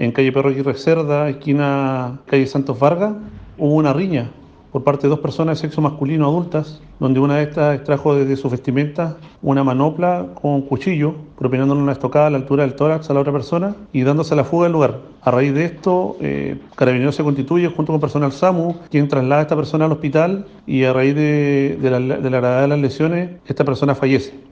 en calle Perro Aguirre Cerda, esquina calle Santos Vargas, hubo una riña por parte de dos personas de sexo masculino adultas, donde una de estas extrajo desde su vestimenta una manopla con cuchillo, propinándole una estocada a la altura del tórax a la otra persona y dándose la fuga del lugar. A raíz de esto, eh, Carabineros se constituye junto con personal SAMU, quien traslada a esta persona al hospital y a raíz de, la, de la gravedad de las lesiones, esta persona fallece.